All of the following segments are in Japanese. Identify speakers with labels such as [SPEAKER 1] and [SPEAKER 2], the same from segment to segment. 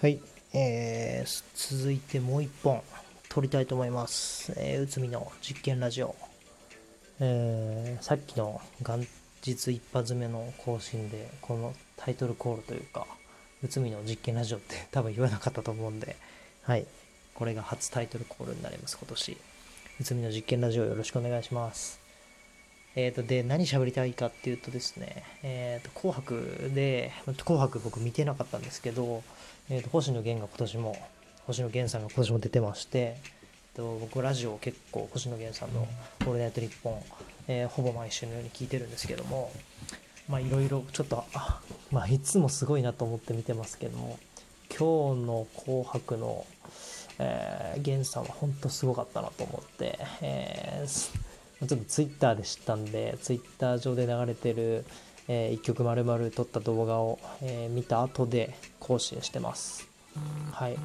[SPEAKER 1] はい、えー、続いてもう一本撮りたいと思います。えー、うつみの実験ラジオ。えー、さっきの元日一発目の更新で、このタイトルコールというか、うつみの実験ラジオって 多分言わなかったと思うんで、はい、これが初タイトルコールになります、今年。うつみの実験ラジオよろしくお願いします。えーと、で、何喋りたいかっていうとですね、えーと、紅白で、紅白僕見てなかったんですけど、えーと、星野源が今年も、星野源さんが今年も出てまして、えーと、僕ラジオ結構星野源さんの「オールナイトニッポン」えーほぼ毎週のように聞いてるんですけども、まあいろいろちょっと、あまあいつもすごいなと思って見てますけども、今日の紅白の、えー、源さんは本当すごかったなと思って、えーちょっとツイッターで知ったんで、ツイッター上で流れてる、えー、1曲丸々撮った動画を、えー見た後で更新してます。はい。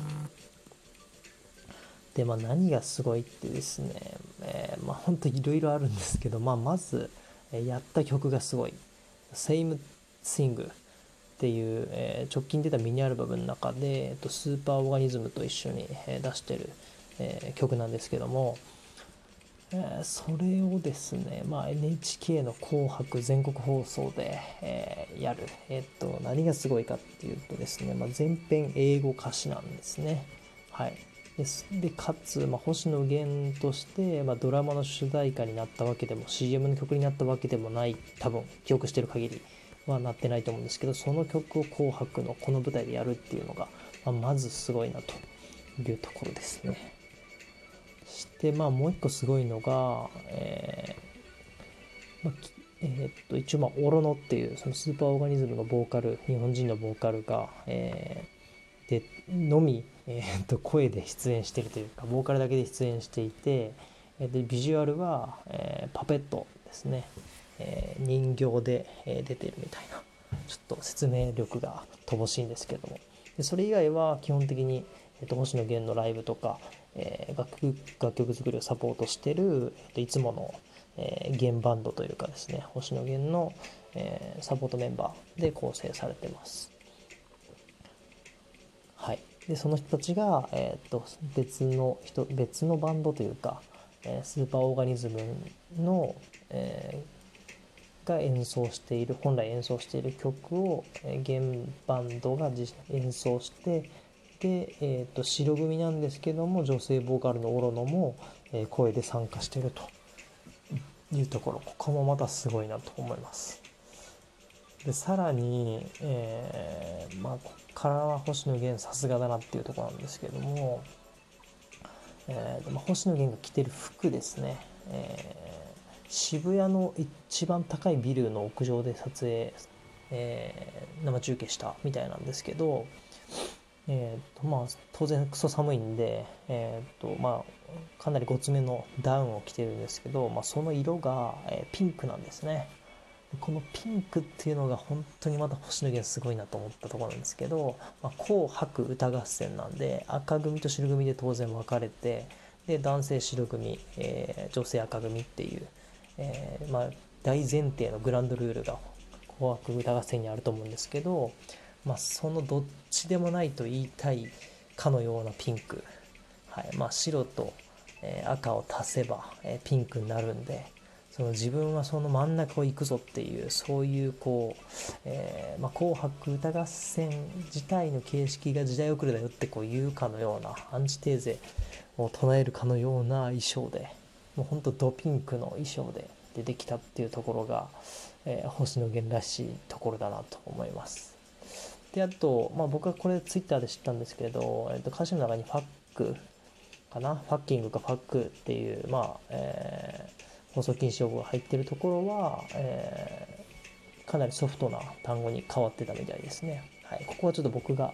[SPEAKER 1] で、まあ何がすごいってですね、えーまあ本当いろいろあるんですけど、まあまず、えーやった曲がすごい。Same Thing っていう、えー直近出たミニアルバムの中で、えっと、スーパーオーガニズムと一緒に、えー出してる、えー曲なんですけども、えーそれをですね、まあ、NHK の「紅白」全国放送で、えーやる、えーっと何がすごいかっていうとですね、まあ、全編英語歌詞なんですね。はい、ですでかつ、まあ、星野源として、まあ、ドラマの主題歌になったわけでも CM の曲になったわけでもない多分記憶してる限りはなってないと思うんですけどその曲を「紅白」のこの舞台でやるっていうのが、まあ、まずすごいなというところですね。してまあもう一個すごいのが、えーまあえーっと一応まあオロノっていうそのスーパーオーガニズムのボーカル日本人のボーカルが、えーでのみ、えーっと声で出演してるというかボーカルだけで出演していてえーでビジュアルは、えーパペットですね、えー人形で、えー出てるみたいなちょっと説明力が乏しいんですけども。でそれ以外は基本的に、えー、と星野源のライブとか、えー楽曲楽曲作りをサポートしてる、えーといつもの、えー、現バンドというかですね星野源の、えーサポートメンバーで構成されてます。はい、でその人たちが、えー、と別の人別のバンドというか、えースーパーオーガニズムの、えーが演奏している本来演奏している曲を、えー現バンドが演奏してで、えー、と白組なんですけども女性ボーカルのオロノも、え声で参加してるというところここもまたすごいなと思います。でさらに、えーまあ、ここからは星野源さすがだなっていうとこなんですけども、えーまあ、星野源が着てる服ですね、えー渋谷の一番高いビルの屋上で撮影、えー生中継したみたいなんですけど、えーとまあ、当然クソ寒いんで、えーとまあ、かなりごつめのダウンを着てるんですけど、まあ、その色が、えーピンクなんですね。このピンクっていうのが本当にまた星野源すごいなと思ったところなんですけど「まあ、紅白歌合戦」なんで赤組と白組で当然分かれてで男性白組、えー女性赤組っていう、えーまあ、大前提のグランドルールが「紅白歌合戦」にあると思うんですけど、まあ、そのどっちでもないと言いたいかのようなピンク、はいまあ、白と、え赤を足せば、えピンクになるんで。その自分はその真ん中を行くぞっていうそういうこう、えーまあ、紅白歌合戦自体の形式が時代遅れだよってこう言うかのようなアンチテーゼを唱えるかのような衣装でもうほんとドピンクの衣装で出てきたっていうところが、えー星野源らしいところだなと思います。であと、まあ、僕はこれツイッターで知ったんですけど、えー、と歌詞の中にファックかな？ファッキングかファックっていう、まあえー放送禁止用語が入ってるところは、えーかなりソフトな単語に変わってたみたいですね。はい、ここはちょっと僕が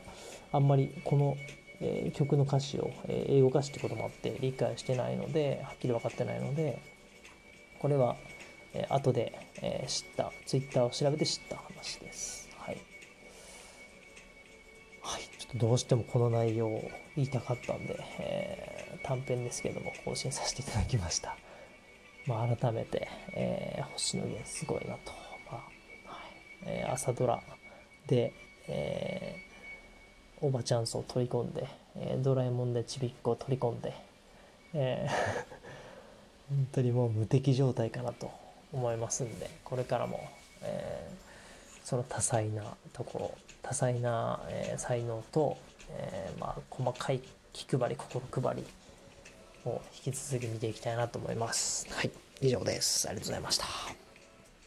[SPEAKER 1] あんまりこの、えー曲の歌詞を、えー英語歌詞ってこともあって理解してないのではっきり分かってないのでこれは、えー後で、えー知ったツイッターを調べて知った話です。はいはい、ちょっとどうしてもこの内容を言いたかったんで、えー短編ですけども更新させていただきました。まあ、改めて、えー星野源すごいなと、まあはい。えー朝ドラで、えーおばチャンスを取り込んで、えードラえもんでちびっこを取り込んで、えー本当にもう無敵状態かなと思いますんでこれからも、えーその多彩なところ多彩な、えー才能と、えーまあ、細かい気配り心配りを引き続き見ていきたいなと思います。はい以上ですありがとうございました。